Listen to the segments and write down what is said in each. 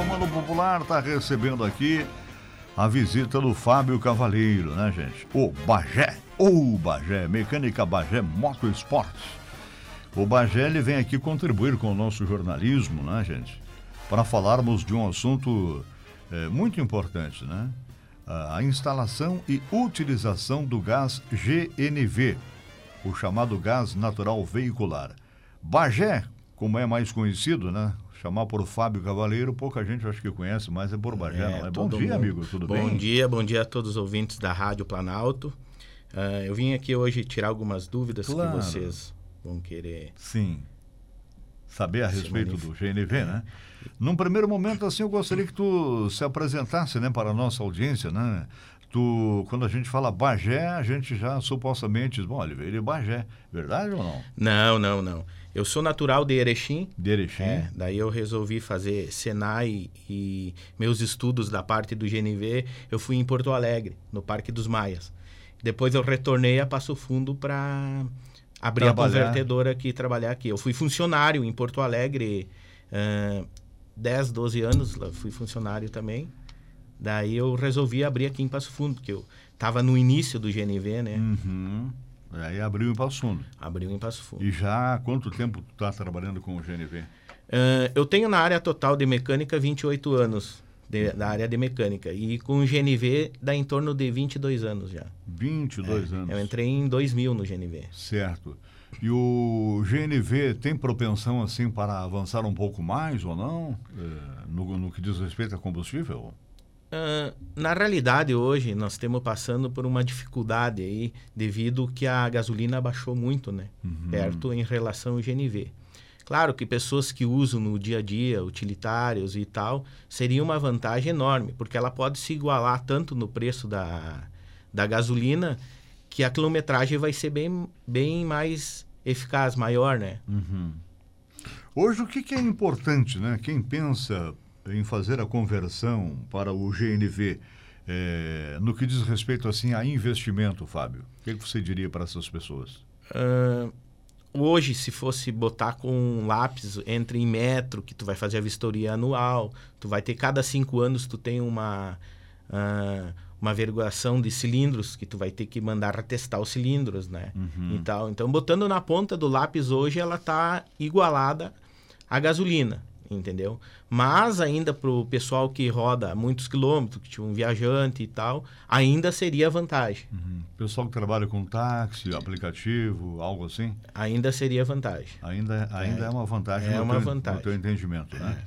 Comando Popular está recebendo aqui a visita do Fábio Cavaleiro, né, gente? O Bagé, ou Bagé, Mecânica Bagé Motorsport. O Bagé ele vem aqui contribuir com o nosso jornalismo, né, gente? Para falarmos de um assunto é, muito importante, né? A instalação e utilização do gás GNV, o chamado gás natural veicular. Bagé, como é mais conhecido, né? Chamar por Fábio Cavaleiro, pouca gente acho que conhece, mas é por Bagé, é, é? Bom dia, mundo. amigo, tudo bom bem? Bom dia, bom dia a todos os ouvintes da Rádio Planalto. Uh, eu vim aqui hoje tirar algumas dúvidas claro. que vocês vão querer. Sim. Saber a respeito do GNV, é. né? Num primeiro momento, assim, eu gostaria que tu se apresentasse, né, para a nossa audiência, né? Quando a gente fala Bagé, a gente já supostamente diz, bom, ele veio de Bagé, verdade ou não? Não, não, não. Eu sou natural de Erechim. De Erechim. É, daí eu resolvi fazer Senai e meus estudos da parte do GNV, eu fui em Porto Alegre, no Parque dos Maias. Depois eu retornei a Passo Fundo para abrir trabalhar. a convertedora aqui, trabalhar aqui. Eu fui funcionário em Porto Alegre uh, 10, 12 anos, fui funcionário também. Daí eu resolvi abrir aqui em Passo Fundo, porque eu estava no início do GNV, né? Uhum. Aí abriu em Passo Fundo. Abriu em Passo Fundo. E já há quanto tempo tu está trabalhando com o GNV? Uh, eu tenho na área total de mecânica 28 anos, de, da área de mecânica. E com o GNV dá em torno de 22 anos já. 22 é, anos. Eu entrei em 2000 no GNV. Certo. E o GNV tem propensão assim para avançar um pouco mais ou não? No, no que diz respeito a combustível? Uh, na realidade, hoje, nós estamos passando por uma dificuldade aí, devido que a gasolina baixou muito, né? Uhum. Perto em relação ao GNV. Claro que pessoas que usam no dia a dia, utilitários e tal, seria uma vantagem enorme, porque ela pode se igualar tanto no preço da, da gasolina, que a quilometragem vai ser bem, bem mais eficaz, maior, né? Uhum. Hoje, o que, que é importante, né? Quem pensa em fazer a conversão para o GNV, é, no que diz respeito assim a investimento, Fábio? O que, você diria para essas pessoas? Uh, hoje, se fosse botar com um lápis, entre em metro, que tu vai fazer a vistoria anual, tu vai ter cada cinco anos, tu tem uma... Uh, uma averiguação de cilindros que tu vai ter que mandar testar os cilindros, né? Uhum. E tal. Então, botando na ponta do lápis hoje, ela tá igualada à gasolina entendeu? Mas ainda para o pessoal que roda muitos quilômetros, que tipo um viajante e tal, ainda seria vantagem. Uhum. Pessoal que trabalha com táxi, aplicativo, algo assim? Ainda seria vantagem. Ainda, ainda é, é uma vantagem. É uma teu, vantagem. No teu entendimento, né?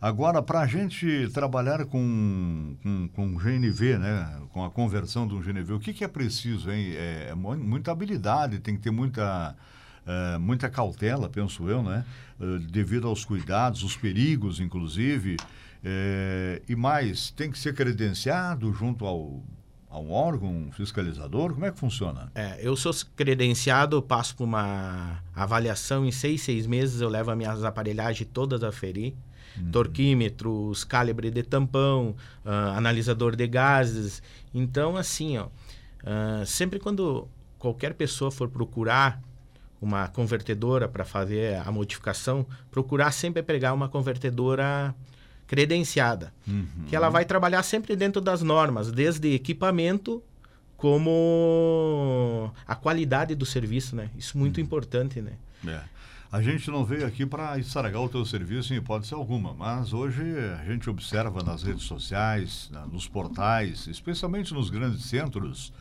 Agora, para a gente trabalhar com, com, com GNV, né? com a conversão do GNV, o que, que é preciso? Hein? É, é muita habilidade, tem que ter muita uh, muita cautela, penso eu, né? Uh, devido aos cuidados, os perigos, inclusive. Uh, e mais, tem que ser credenciado junto ao, a um órgão fiscalizador? Como é que funciona? É, eu sou credenciado, passo por uma avaliação em seis, seis meses, eu levo as minhas aparelhagens todas a ferir. Uhum. Torquímetros, calibre de tampão, uh, analisador de gases. Então, assim, ó, uh, sempre quando qualquer pessoa for procurar uma convertedora para fazer a modificação, procurar sempre pegar uma convertedora credenciada, uhum. que ela vai trabalhar sempre dentro das normas, desde equipamento como a qualidade do serviço, né? Isso é muito uhum. importante, né? É. A gente não veio aqui para estragar o teu serviço em hipótese alguma, mas hoje a gente observa nas redes sociais, nos portais, especialmente nos grandes centros,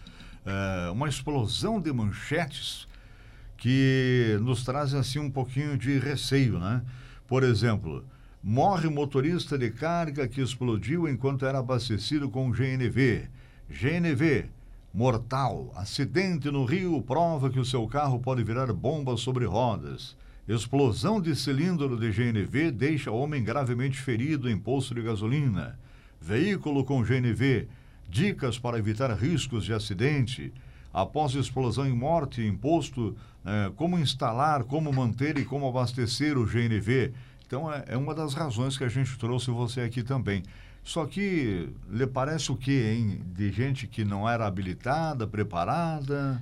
é, uma explosão de manchetes que nos trazem assim um pouquinho de receio, né? Por exemplo, morre motorista de carga que explodiu enquanto era abastecido com GNV. GNV, mortal. Acidente no Rio prova que o seu carro pode virar bomba sobre rodas. Explosão de cilindro de GNV deixa homem gravemente ferido em posto de gasolina. Veículo com GNV. Dicas para evitar riscos de acidente após explosão em morte em posto, é, como instalar, como manter e como abastecer o GNV. Então é, é, uma das razões que a gente trouxe você aqui também. Só que lhe parece o quê, hein? De gente que não era habilitada, preparada?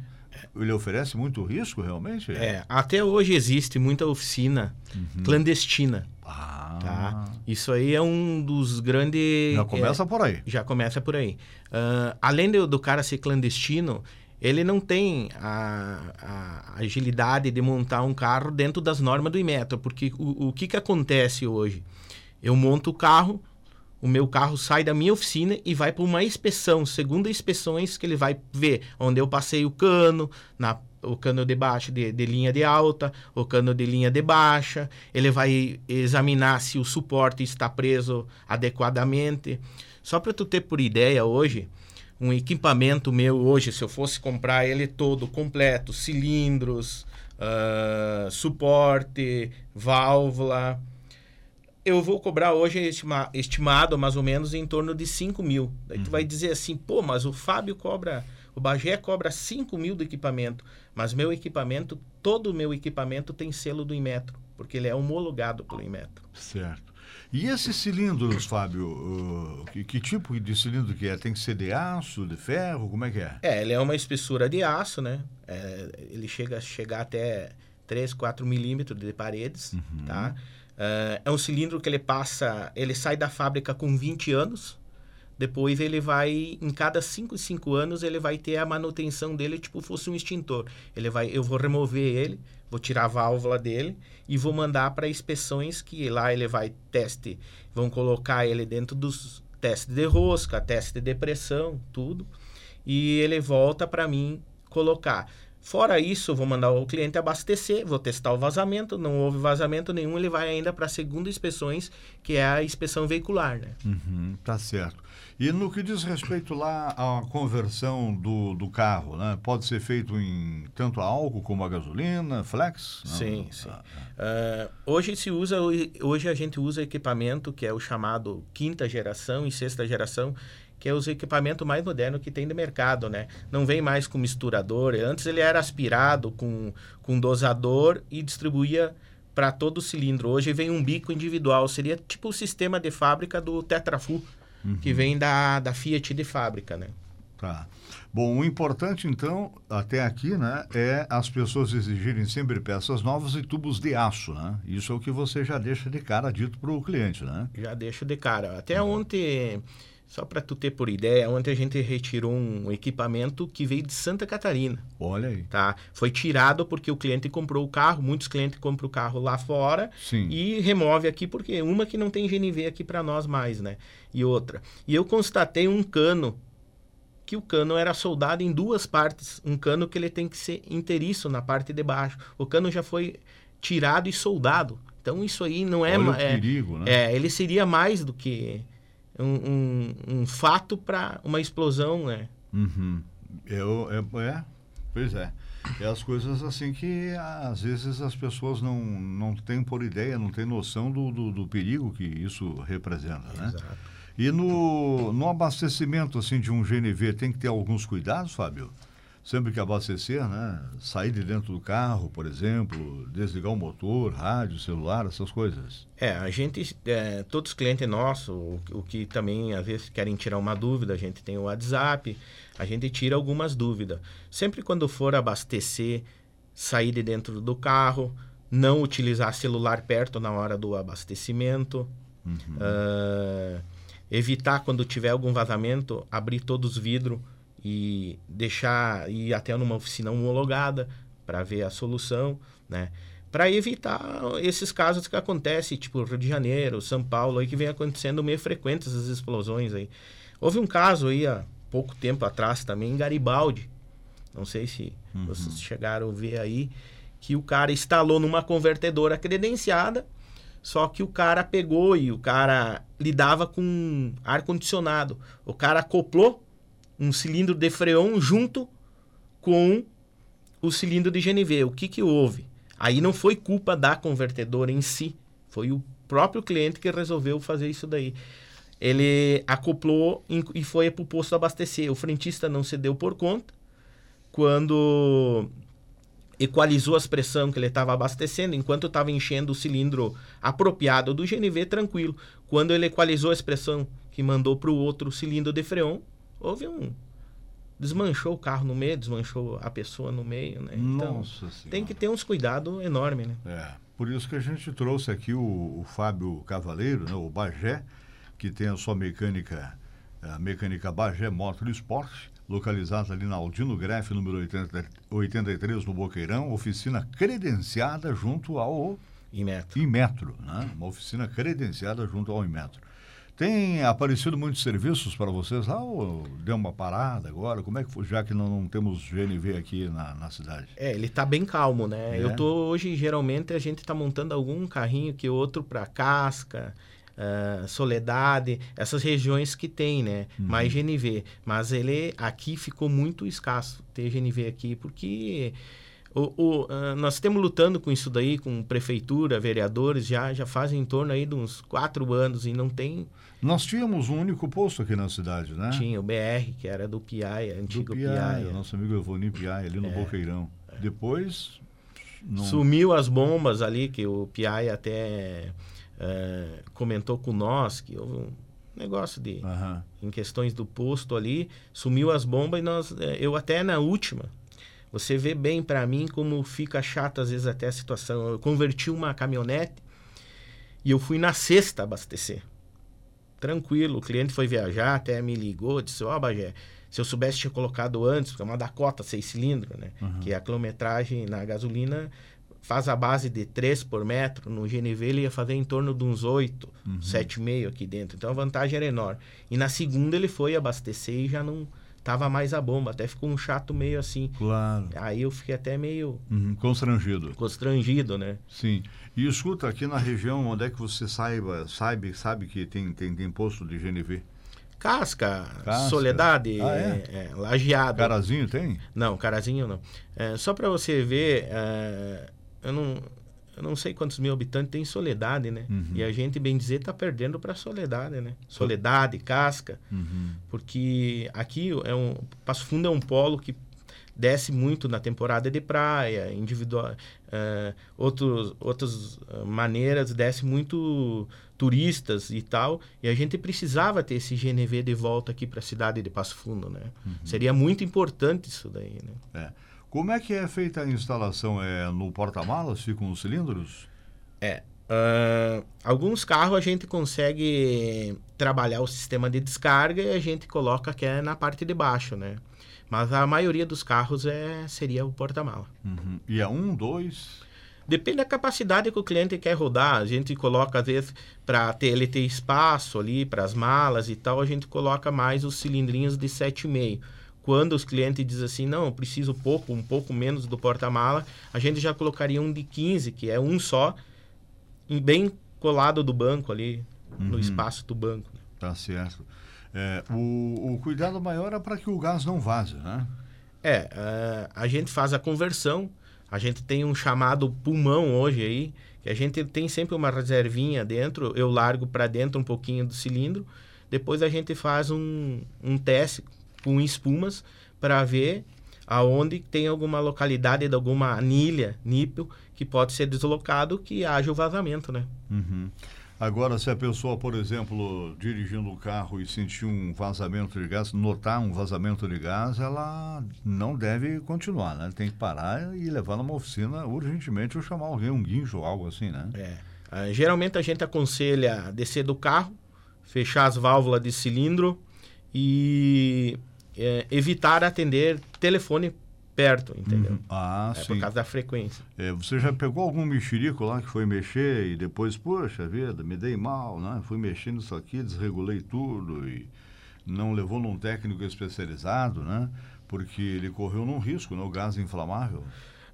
ele oferece muito risco, realmente? É, até hoje existe muita oficina Uhum. clandestina. Ah, Tá? Isso aí é um dos grandes. já começa é, por aí. já começa por aí. Ah, além do, do cara ser clandestino, ele não tem a, a agilidade de montar um carro dentro das normas do Inmetro. Porque o, o que, que acontece hoje? Eu monto o carro, o meu carro sai da minha oficina e vai para uma inspeção, segunda inspeções que ele vai ver onde eu passei o cano, na, o cano de baixo de, de linha de alta, o cano de linha de baixa, ele vai examinar se o suporte está preso adequadamente. Só para tu ter por ideia hoje, um equipamento meu hoje, se eu fosse comprar ele todo completo, cilindros, ah, suporte, válvula, eu vou cobrar hoje estima, estimado mais ou menos em torno de 5 mil. Daí tu vai dizer assim, pô, mas o Fábio cobra, o Bagé cobra 5 mil do equipamento, mas meu equipamento, todo o meu equipamento tem selo do Inmetro, porque ele é homologado pelo Inmetro. Certo. E esses cilindros, Fábio, uh, que, que tipo de cilindro que é? Tem que ser de aço, de ferro? Como é que é? É, ele é uma espessura de aço, né? É, ele chega a chegar até 3, 4 milímetros de paredes, tá? É, é um cilindro que ele passa, ele sai da fábrica com 20 anos, depois ele vai, em cada 5, 5 anos, ele vai ter a manutenção dele, tipo fosse um extintor. Ele vai, eu vou remover ele, vou tirar a válvula dele e vou mandar para inspeções que lá ele vai teste, vão colocar ele dentro dos testes de rosca, teste de pressão, tudo e ele volta para mim colocar. Fora isso, vou mandar o cliente abastecer, vou testar o vazamento, não houve vazamento nenhum, ele vai ainda para a segunda inspeções, que é a inspeção veicular, né? Uhum, tá certo. E no que diz respeito lá à conversão do, do carro, né? Pode ser feito em tanto a álcool como a gasolina, flex? Não? Sim, sim. Ah, Ah, hoje se usa, hoje a gente usa equipamento que é o chamado quinta geração e sexta geração, que é os equipamentos mais modernos que tem no mercado, né? Não vem mais com misturador. Antes ele era aspirado com, com dosador e distribuía para todo o cilindro. Hoje vem um bico individual. Seria tipo o sistema de fábrica do Tetrafu, que vem da, da Fiat de fábrica, né? Tá. Bom, o importante então, até aqui, né, é as pessoas exigirem sempre peças novas e tubos de aço, né? Isso é o que você já deixa de cara dito para o cliente, né? Já deixo de cara. Até ontem, só para tu ter por ideia, ontem a gente retirou um equipamento que veio de Santa Catarina. Olha aí. tá? Foi tirado porque o cliente comprou o carro, muitos clientes compram o carro lá fora Sim. e remove aqui porque uma que não tem GNV aqui para nós mais, né? E outra. E eu constatei um cano que o cano era soldado em duas partes, um cano que ele tem que ser inteiriço na parte de baixo. O cano já foi tirado e soldado. Então isso aí não é, Olha o é, perigo, né? é, ele seria mais do que um, um, um fato para uma explosão, né? Uhum. Eu, é, é, pois é. É as coisas assim que às vezes as pessoas não, não têm por ideia, não têm noção do, do, do perigo que isso representa, né? Exato. E no, no abastecimento assim de um GNV tem que ter alguns cuidados, Fábio? Sempre que abastecer, né? Sair de dentro do carro, por exemplo, desligar o motor, rádio, celular, essas coisas. É, a gente, é, todos os clientes nossos, o, o que também às vezes querem tirar uma dúvida, a gente tem o WhatsApp, a gente tira algumas dúvidas. Sempre quando for abastecer, sair de dentro do carro, não utilizar celular perto na hora do abastecimento, ah, evitar quando tiver algum vazamento, abrir todos os vidros e deixar ir até numa oficina homologada para ver a solução, né? Para evitar esses casos que acontecem, tipo Rio de Janeiro, São Paulo, aí que vem acontecendo meio frequentes essas explosões aí. Houve um caso aí há pouco tempo atrás também em Garibaldi. Não sei se vocês chegaram a ver aí que o cara instalou numa convertedora credenciada, só que o cara pegou e o cara lidava com ar condicionado. O cara acoplou um cilindro de freon junto com o cilindro de GNV. O que que houve? Aí não foi culpa da convertedora em si, foi o próprio cliente que resolveu fazer isso daí. Ele acoplou e foi para o posto abastecer. O frentista não se deu por conta. Quando equalizou as pressão que ele estava abastecendo, enquanto estava enchendo o cilindro apropriado do GNV, tranquilo. Quando ele equalizou a pressão que mandou para o outro cilindro de freon, houve um, desmanchou o carro no meio, desmanchou a pessoa no meio, né? Então, tem que ter uns cuidados enormes, né? É, por isso que a gente trouxe aqui o, o Fábio Cavaleiro, né, o Bagé, que tem a sua mecânica, a mecânica Bagé Motor Esporte, localizada ali na Aldino Greff, número 80, 83, no Boqueirão, oficina credenciada junto ao Em metro. Inmetro, né? Uma oficina credenciada junto ao Inmetro. Tem aparecido muitos serviços para vocês lá ou deu uma parada agora? Como é que foi, já que não, não temos GNV aqui na, na cidade? É, ele tá bem calmo, né? É? Eu tô hoje, geralmente, a gente tá montando algum carrinho que outro para Casca, ah, Soledade, essas regiões que tem, né? Mais GNV. Mas ele aqui ficou muito escasso ter GNV aqui, porque o, o, ah, nós estamos lutando com isso daí, com prefeitura, vereadores, já, já fazem em torno aí de uns quatro anos e não tem. Nós tínhamos um único posto aqui na cidade, né? Tinha o BR, que era do PIAI, Do antigo Piai, PIAI. o nosso amigo Evoni Piai, ali no Boqueirão. Depois, não... Sumiu as bombas ali, que o Piai até eh, comentou com nós, que houve um negócio de. Aham. Em questões do posto ali, sumiu as bombas e nós. eh, eu até na última. Você vê bem para mim como fica chato às vezes até a situação. Eu converti uma caminhonete e eu fui na sexta abastecer. Tranquilo, o cliente foi viajar, até me ligou, disse: Ó, Bagé, se eu soubesse tinha colocado antes, porque é uma Dakota seis cilindros, né? Que a quilometragem na gasolina faz a base de 3 por metro, no GNV ele ia fazer em torno de uns 8, Uhum. 7,5 aqui dentro. Então a vantagem era enorme. E na segunda ele foi abastecer e já não tava mais a bomba, até ficou um chato meio assim. Claro. Aí eu fiquei até meio Uhum, Constrangido. constrangido, né? Sim. E escuta, aqui na região, onde é que você saiba, sabe, sabe que tem, tem, tem posto de GNV? Casca, Casca. Soledade, Ah, é? é, Lajeado. Carazinho tem? Não, Carazinho não. É, só para você ver, é, eu, não, eu não sei quantos mil habitantes tem Soledade, né? Uhum. E a gente, bem dizer, tá perdendo para Soledade, né? Soledade, Casca, Uhum. porque aqui é um Passo Fundo é um polo que desce muito na temporada de praia, individual, é, outros, outras ah, maneiras desce muito turistas e tal, e a gente precisava ter esse GNV de volta aqui para a cidade de Passo Fundo, né? Seria muito importante isso daí, né? É. Como é que é feita a instalação? É no porta-malas? Ficam os cilindros? É. ah, alguns carros a gente consegue trabalhar o sistema de descarga e a gente coloca que é na parte de baixo, né? Mas a maioria dos carros é, seria o porta-mala. Uhum. E é um, dois? Depende da capacidade que o cliente quer rodar. A gente coloca, às vezes, para ter, ele ter espaço ali para as malas e tal, a gente coloca mais os cilindrinhos de 7,5. Quando os clientes dizem assim, não, eu preciso pouco, um pouco menos do porta-mala, a gente já colocaria um de 15, que é um só, em- bem colado do banco ali, no Uhum. espaço do banco. Tá certo. É, o, o cuidado maior é para que o gás não vaze, né? É, eh, a gente faz a conversão, a gente tem um chamado pulmão hoje aí, que a gente tem sempre uma reservinha dentro, eu largo para dentro um pouquinho do cilindro, depois a gente faz um, um teste com espumas para ver aonde tem alguma localidade de alguma anilha, nípel, que pode ser deslocado, que haja o vazamento, né? Uhum. Agora, se a pessoa, por exemplo, dirigindo o carro e sentir um vazamento de gás, notar um vazamento de gás, ela não deve continuar, né? Tem que parar e levar numa oficina urgentemente ou chamar alguém, um guincho ou algo assim, né? É. Ah, geralmente a gente aconselha descer do carro, fechar as válvulas de cilindro e é, evitar atender telefone perto, entendeu? Uhum. Ah, É sim. por causa da frequência. É, você já pegou algum mexerico lá que foi mexer e depois, poxa vida, me dei mal, né? Fui mexendo isso aqui, desregulei tudo e não levou num técnico especializado, né? Porque ele correu num risco, né? O gás inflamável.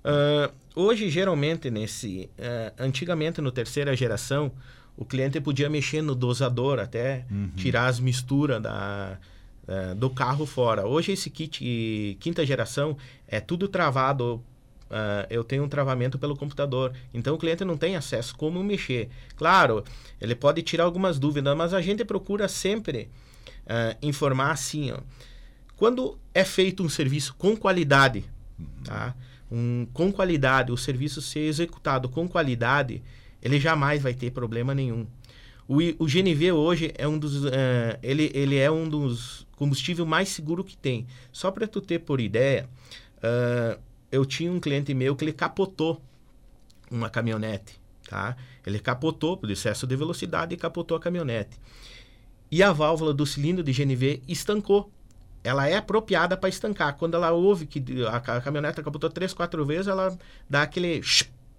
Ah, hoje, geralmente, nesse. ah, antigamente, no terceira geração, o cliente podia mexer no dosador até Uhum. tirar as misturas da, ah, do carro fora. Hoje, esse kit quinta geração é tudo travado. ah, eu tenho um travamento pelo computador. Então, o cliente não tem acesso como mexer. Claro, ele pode tirar algumas dúvidas, mas a gente procura sempre ah, informar assim, ó. Quando é feito um serviço com qualidade, tá? Um, com qualidade, o serviço ser executado com qualidade, ele jamais vai ter problema nenhum. O, o GNV hoje é um dos, uh, ele, ele é um dos combustível mais seguro que tem. Só para tu ter por ideia, uh, eu tinha um cliente meu que ele capotou uma caminhonete, tá? Ele capotou por excesso de velocidade e capotou a caminhonete. E a válvula do cilindro de GNV estancou. Ela é apropriada para estancar. Quando ela ouve que a, a caminhonete capotou três, quatro vezes, ela dá aquele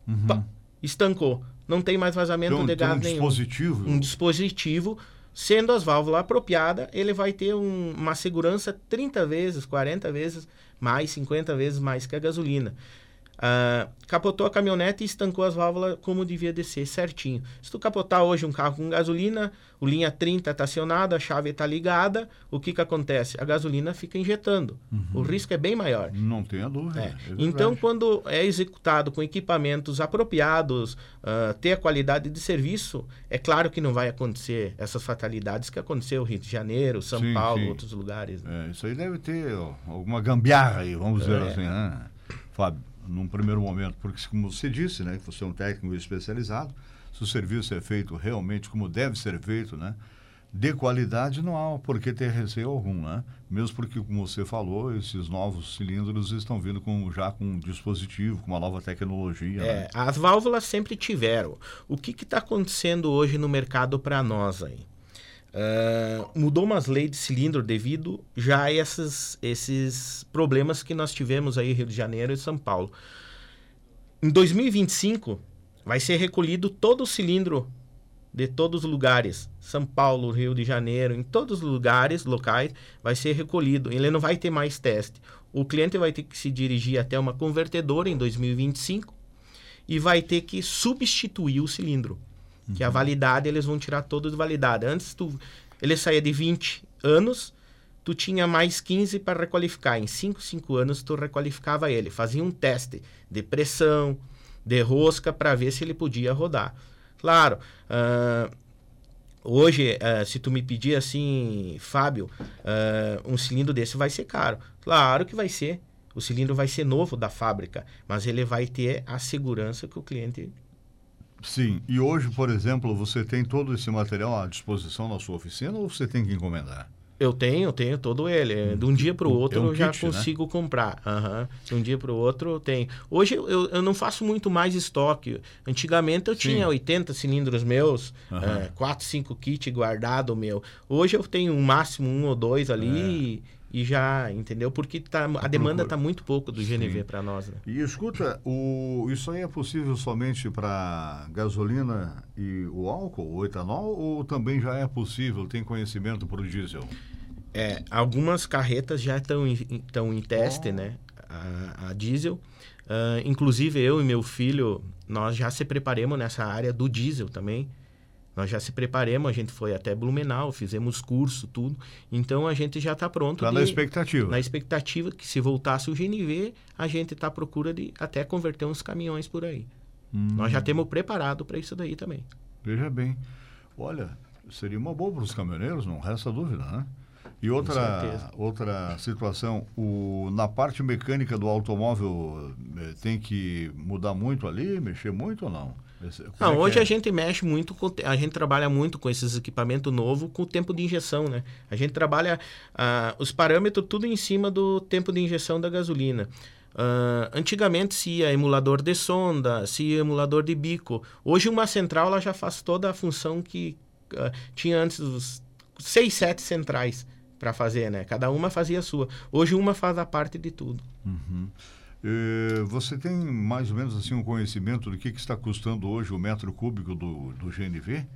uhum. Estancou. Não tem mais vazamento então, de gás um nenhum. Dispositivo. Um dispositivo. Sendo as válvulas apropriadas, ele vai ter um, uma segurança 30 vezes, 40 vezes mais, 50 vezes mais que a gasolina. Uh, capotou a caminhonete e estancou as válvulas como devia descer certinho. Se tu capotar hoje um carro com gasolina, o linha 30 está acionado, a chave está ligada, o que que acontece? A gasolina fica injetando. Uhum. O risco é bem maior. Não tenha dúvida. É. É então, quando é executado com equipamentos apropriados, uh, ter a qualidade de serviço, é claro que não vai acontecer essas fatalidades que aconteceu no Rio de Janeiro, São sim, Paulo, sim. outros lugares. Né? É, isso aí deve ter ó, alguma gambiarra aí, vamos dizer é. assim, né? Fábio num primeiro momento, porque como você disse, né, que você é um técnico especializado, se o serviço é feito realmente como deve ser feito, né, de qualidade, não há por que ter receio algum, né? Mesmo porque, como você falou, esses novos cilindros estão vindo com, já com um dispositivo, com uma nova tecnologia. É, né? as válvulas sempre tiveram. O que está acontecendo hoje no mercado para nós aí? Uh, mudou umas leis de cilindro devido já a esses, esses problemas que nós tivemos aí Rio de Janeiro e São Paulo. Em 2025 vai ser recolhido todo o cilindro de todos os lugares, São Paulo, Rio de Janeiro, em todos os lugares locais vai ser recolhido. Ele não vai ter mais teste. O cliente vai ter que se dirigir até uma convertedora em 2025 e vai ter que substituir o cilindro. Uhum. Que a validade eles vão tirar toda de validade. Antes tu, ele saía de 20 anos, tu tinha mais 15 para requalificar. Em 5, 5 anos tu requalificava ele. Fazia um teste de pressão, de rosca para ver se ele podia rodar. Claro, uh, hoje, uh, se tu me pedir assim, Fábio, uh, um cilindro desse vai ser caro. Claro que vai ser. O cilindro vai ser novo da fábrica, mas ele vai ter a segurança que o cliente Sim, e hoje, por exemplo, você tem todo esse material à disposição na sua oficina ou você tem que encomendar? Eu tenho, tenho todo ele. De um dia para o outro é um eu já kit, né? consigo né? comprar. Uhum. De um dia para o outro eu tenho. Hoje eu, eu não faço muito mais estoque. Antigamente eu Sim. tinha 80 cilindros meus, uhum. é, 4, 5 kits guardado meu. Hoje eu tenho um máximo um ou dois ali. É e já, entendeu? Porque tá, a demanda está muito pouco do GNV para nós. Né? E escuta, o, isso aí é possível somente para gasolina e o álcool, o etanol, ou também já é possível, tem conhecimento para o diesel? É, algumas carretas já estão em, em teste, oh. né? A, a diesel. Uh, inclusive eu e meu filho, nós já se preparamos nessa área do diesel também. Nós já se preparamos, a gente foi até Blumenau, fizemos curso, tudo. Então a gente já está pronto. Está na expectativa. Na expectativa que se voltasse o GNV, a gente está à procura de até converter uns caminhões por aí. Hum. Nós já temos preparado para isso daí também. Veja bem. Olha, seria uma boa para os caminhoneiros, não resta dúvida, né? E outra, outra situação, o, na parte mecânica do automóvel eh, tem que mudar muito ali, mexer muito ou não? Não, é hoje é? a gente mexe muito com, a gente trabalha muito com esses equipamentos novos com o tempo de injeção, né? A gente trabalha uh, os parâmetros tudo em cima do tempo de injeção da gasolina. Uh, antigamente se ia emulador de sonda, se ia emulador de bico. Hoje uma central ela já faz toda a função que uh, tinha antes dos seis, sete centrais para fazer, né? Cada uma fazia a sua. Hoje uma faz a parte de tudo. Uhum. Eh, você tem mais ou menos assim um conhecimento do que, que está custando hoje o metro cúbico do, do GNV?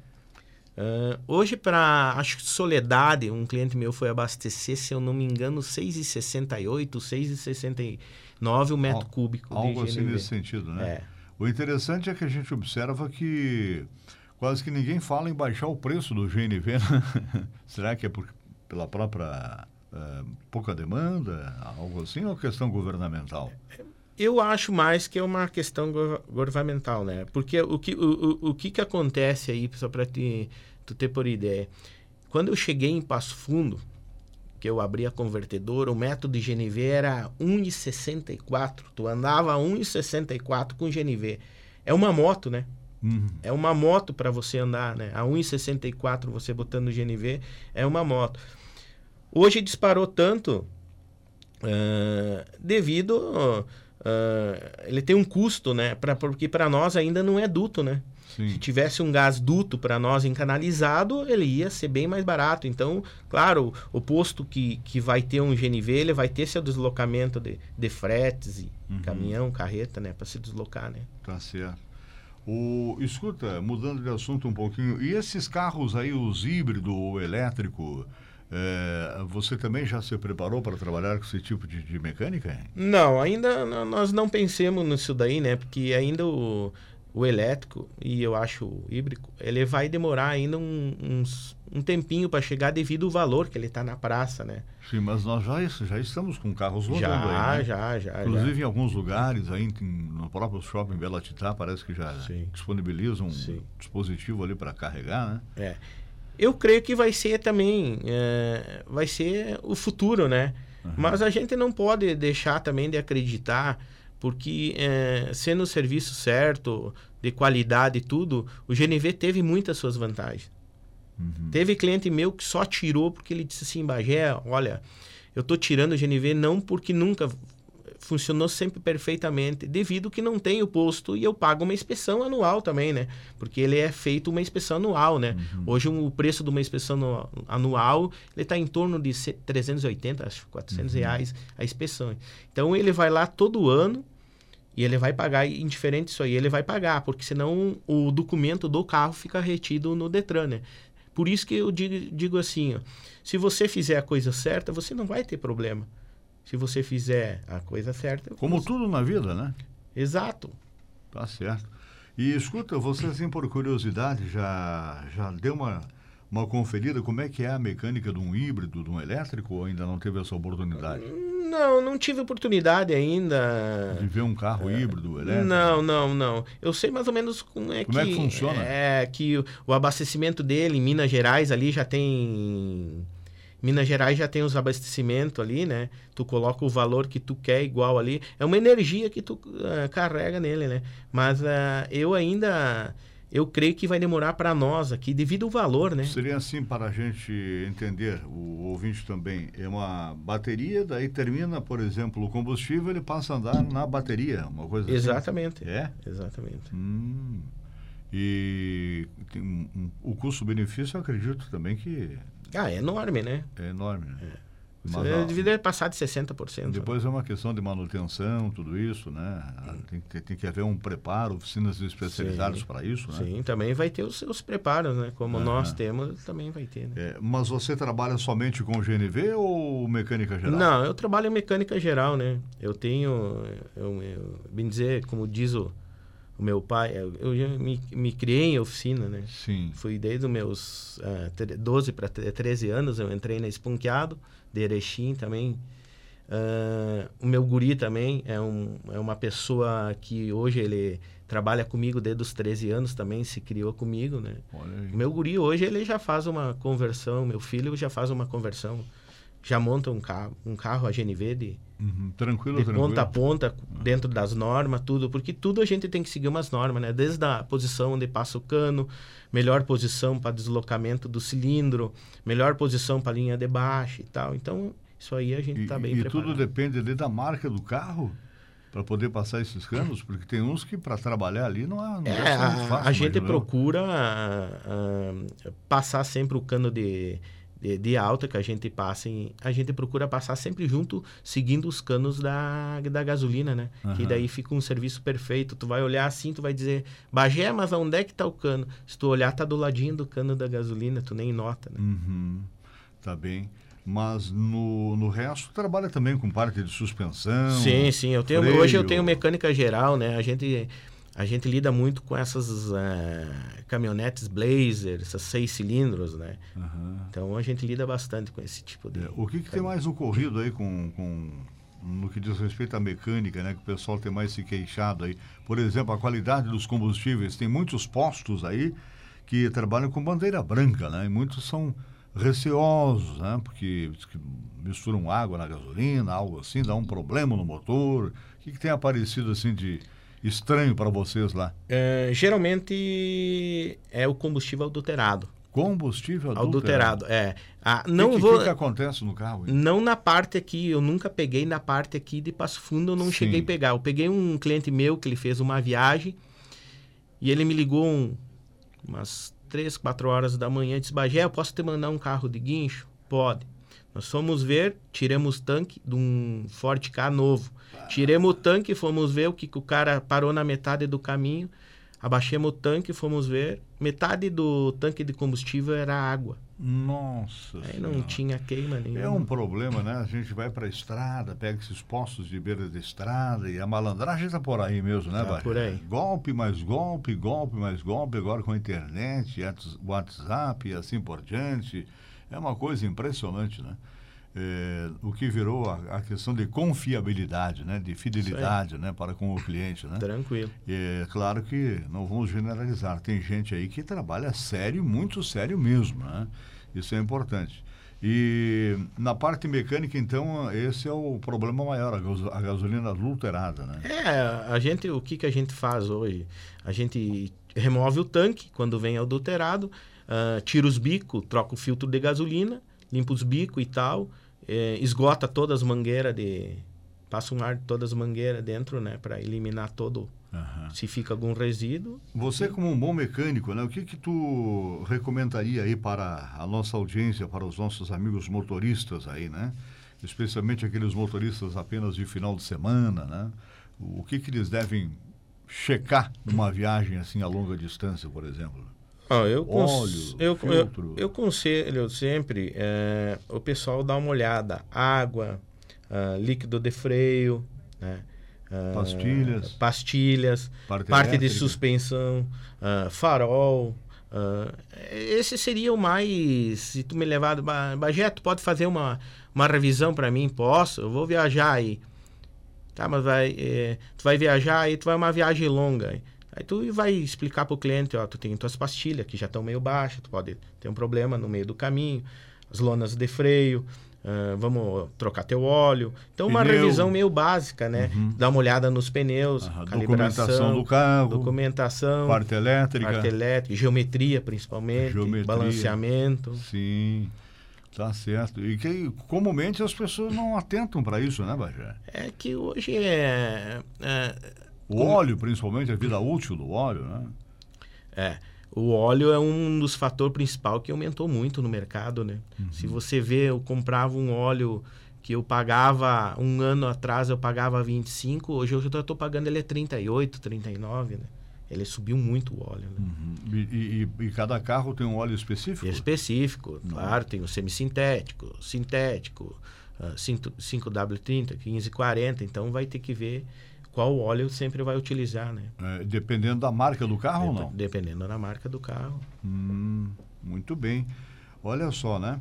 Uh, hoje, para acho que Soledade, um cliente meu foi abastecer, se eu não me engano, 6,68, 6,69 o metro Al, cúbico. Algo assim nesse sentido, né? É. O interessante é que a gente observa que quase que ninguém fala em baixar o preço do GNV. Né? Será que é por, pela própria uh, pouca demanda, algo assim, ou questão governamental? Eu acho mais que é uma questão governamental, né? Porque o que, o, o, o que, que acontece aí, só para tu ter por ideia, quando eu cheguei em Passo Fundo, que eu abri a convertedora, o método de GNV era 1,64. Tu andava 1,64 com GNV. É uma moto, né? Uhum. É uma moto para você andar, né? A 1,64 você botando no GNV é uma moto. Hoje disparou tanto uh, devido. Uh, ele tem um custo, né? Pra, porque para nós ainda não é duto, né? Sim. Se tivesse um gás duto para nós encanalizado, ele ia ser bem mais barato. Então, claro, o posto que, que vai ter um GNV, ele vai ter seu deslocamento de, de fretes, e uhum. caminhão, carreta, né? Para se deslocar, né? Tá certo. O, escuta, mudando de assunto um pouquinho, e esses carros aí, os híbrido ou elétrico, é, você também já se preparou para trabalhar com esse tipo de, de mecânica? Não, ainda nós não pensemos nisso daí, né? Porque ainda o, o elétrico e eu acho o híbrido, ele vai demorar ainda um, uns, um tempinho para chegar devido ao valor que ele está na praça, né? Sim, mas nós já, já estamos com carros rodando já, aí, né? Já, já, Inclusive já. em alguns lugares, aí no próprio shopping Bela Titá, parece que já Sim. disponibiliza um Sim. dispositivo ali para carregar, né? É. Eu creio que vai ser também, é, vai ser o futuro, né? Uhum. Mas a gente não pode deixar também de acreditar porque é, sendo o serviço certo, de qualidade e tudo, o GNV teve muitas suas vantagens. Uhum. Teve cliente meu que só tirou porque ele disse assim, Bagé, olha, eu estou tirando o GNV não porque nunca funcionou sempre perfeitamente, devido que não tem o posto e eu pago uma inspeção anual também, né? Porque ele é feito uma inspeção anual, né? Uhum. Hoje o preço de uma inspeção anual, ele está em torno de 380, acho 400 uhum. reais a inspeção. Então ele vai lá todo ano e ele vai pagar, indiferente disso aí, ele vai pagar, porque senão o documento do carro fica retido no Detran, né? Por isso que eu digo, digo assim, ó, se você fizer a coisa certa, você não vai ter problema. Se você fizer a coisa certa. Como você... tudo na vida, né? Exato. Tá certo. E escuta, você assim por curiosidade já já deu uma uma conferida como é que é a mecânica de um híbrido, de um elétrico ou ainda não teve essa oportunidade? Não, não tive oportunidade ainda. De ver um carro é, híbrido, elétrico? Não, não, não. Eu sei mais ou menos como é como que... Como é que funciona? É que o, o abastecimento dele em Minas Gerais ali já tem Minas Gerais já tem os abastecimentos ali, né? Tu coloca o valor que tu quer igual ali. É uma energia que tu uh, carrega nele, né? Mas uh, eu ainda eu creio que vai demorar para nós aqui, devido ao valor, né? Seria assim para a gente entender, o ouvinte também, é uma bateria, daí termina, por exemplo, o combustível, ele passa a andar na bateria, uma coisa assim? Exatamente. Assim. É? Exatamente. Hum. E tem um, um, o custo-benefício, eu acredito também que ah, é enorme, né? É enorme, né? É. Você deveria passar de 60%. Depois né? é uma questão de manutenção, tudo isso, né? Tem, tem, tem que haver um preparo, oficinas especializadas para isso, né? Sim, também vai ter os seus preparos, né? Como é. nós temos, também vai ter. Né? É, mas você trabalha somente com GNV ou mecânica geral? Não, eu trabalho em mecânica geral, né? Eu tenho, eu, eu, bem dizer, como diz o, o meu pai, eu me, me criei em oficina, né? Sim. Fui desde os meus uh, 12 para 13 anos, eu entrei na Esponqueado, de Erechim também. Uh, o meu guri também é, um, é uma pessoa que hoje ele trabalha comigo desde os 13 anos também, se criou comigo, né? O meu guri hoje ele já faz uma conversão, meu filho já faz uma conversão já monta um carro, um carro a GNV de, uhum, tranquilo, de tranquilo. ponta a ponta, uhum. dentro das normas, tudo, porque tudo a gente tem que seguir umas normas, né? Desde a posição onde passa o cano, melhor posição para deslocamento do cilindro, melhor posição para linha de baixo e tal. Então, isso aí a gente está bem e preparado. E tudo depende ali da marca do carro? para poder passar esses canos? Porque tem uns que para trabalhar ali não é, não é, é fácil. A gente procura uh, passar sempre o cano de de, de, alta que a gente passa em, a gente procura passar sempre junto seguindo os canos da, da gasolina né? Uhum. que daí fica um serviço perfeito. Tu vai olhar assim tu vai dizer Bagé mas onde é que tá o cano? Se tu olhar tá do ladinho do cano da gasolina tu nem nota né? Uhum. tá bem. Mas no, no resto trabalha também com parte de suspensão sim sim. Eu tenho freio. hoje eu tenho mecânica geral né? A gente a gente lida muito com essas uh, caminhonetes Blazer, essas seis cilindros, né? Uhum. Então a gente lida bastante com esse tipo de. É, o que, que tem mais ocorrido aí com, com no que diz respeito à mecânica, né? Que o pessoal tem mais se queixado aí. Por exemplo, a qualidade dos combustíveis. Tem muitos postos aí que trabalham com bandeira branca, né? E muitos são receosos, né? Porque misturam água na gasolina, algo assim, dá um problema no motor. O que, que tem aparecido assim de estranho para vocês lá? É, geralmente é o combustível adulterado. Combustível adulterado. Adulterado, é. Ah, não que, vou. que, que acontece no carro? hein? Não na parte aqui, eu nunca peguei na parte aqui de Passo Fundo, eu não Sim. cheguei a pegar. Eu peguei um cliente meu que ele fez uma viagem e ele me ligou um- umas 3, 4 horas da manhã e disse: Bagé, eu posso te mandar um carro de guincho? Pode. Nós fomos ver, tiramos o tanque de um Forte K novo. Tiremos o tanque, fomos ver o que, que o cara parou na metade do caminho. Abaixemos o tanque, fomos ver. Metade do tanque de combustível era água. Nossa Aí não Senhora. tinha queima nenhuma. É um problema, né? A gente vai para a estrada, pega esses postos de beira de estrada e a malandragem está por aí mesmo, né, Tá por aí. Golpe mais golpe, golpe mais golpe, agora com a internet, ats- WhatsApp e assim por diante. É uma coisa impressionante, né? É, o que virou a, a questão de confiabilidade, né? De fidelidade, né? Para com o cliente, né? Tranquilo. É claro que não vamos generalizar. Tem gente aí que trabalha sério, muito sério mesmo, né? Isso é importante. E na parte mecânica, então, esse é o problema maior, a, gaso- a gasolina adulterada, né? É, a gente, o que, que a gente faz hoje? A gente remove o tanque quando vem adulterado, ah, tira os bicos, troca o filtro de gasolina, limpa os bicos e tal, eh, esgota todas as mangueiras de. Passa um ar de todas as mangueiras dentro, né? Para eliminar todo. Aham. Se fica algum resíduo. Você como um bom mecânico, né? O que que tu recomendaria aí para a nossa audiência, para os nossos amigos motoristas aí, né? Especialmente aqueles motoristas apenas de final de semana, né? O que que eles devem checar numa viagem assim a longa distância, por exemplo? Ó, eu, Óleo, eu, eu, filtro. eu conselho sempre eh, o pessoal dar uma olhada. Água, ah, líquido de freio, né? Ah, Pastilhas. pastilhas, Parte parte de suspensão, ah, farol. ah, esse seria o mais. Se tu me levar. Ba- Bagé, tu pode fazer uma, uma revisão para mim? Posso? Eu vou viajar aí. Tá, mas vai, eh, tu vai viajar aí, tu vai uma viagem longa. Aí tu vai explicar pro cliente, ó, tu tem tuas pastilhas que já estão meio baixas, tu pode ter um problema no meio do caminho, as lonas de freio, ah, vamos trocar teu óleo. Então uma Pneu. revisão meio básica, né? Dar uma olhada nos pneus, Aham, calibração, documentação do carro, documentação, parte elétrica. parte elétrica, geometria principalmente, Geometria. balanceamento. Sim, tá certo. E que comumente as pessoas não atentam para isso, né, Bajé? É que hoje é, é O óleo, principalmente, a vida útil do óleo, né? É, o óleo é um dos fatores principais que aumentou muito no mercado, né? Se você vê, eu comprava um óleo que eu pagava um ano atrás, eu pagava 25, hoje eu já estou pagando ele é 38, 39, né? Ele subiu muito o óleo, né? Uhum. E, e- e- cada carro tem um óleo específico? É específico, claro, tem o semissintético, sintético, ah, 5- 5W30, 1540, então vai ter que ver qual óleo sempre vai utilizar, né? É, dependendo da marca do carro ou Dep- não? Dependendo da marca do carro. Hum, muito bem. Olha só, né?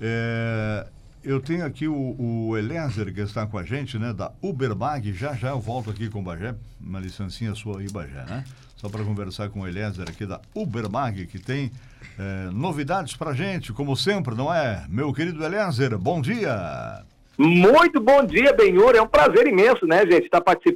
É, eu tenho aqui o, o Eliezer que está com a gente, né? Da Uberbag. Já já eu volto aqui com o Bagé. Uma licencinha sua aí, Bagé, né? Só para conversar com o Eliezer aqui da Uberbag, que tem é, novidades para gente, como sempre, não é? Meu querido Eliezer, bom dia! Muito bom dia, Benhur. É um prazer imenso, né, gente, estar participando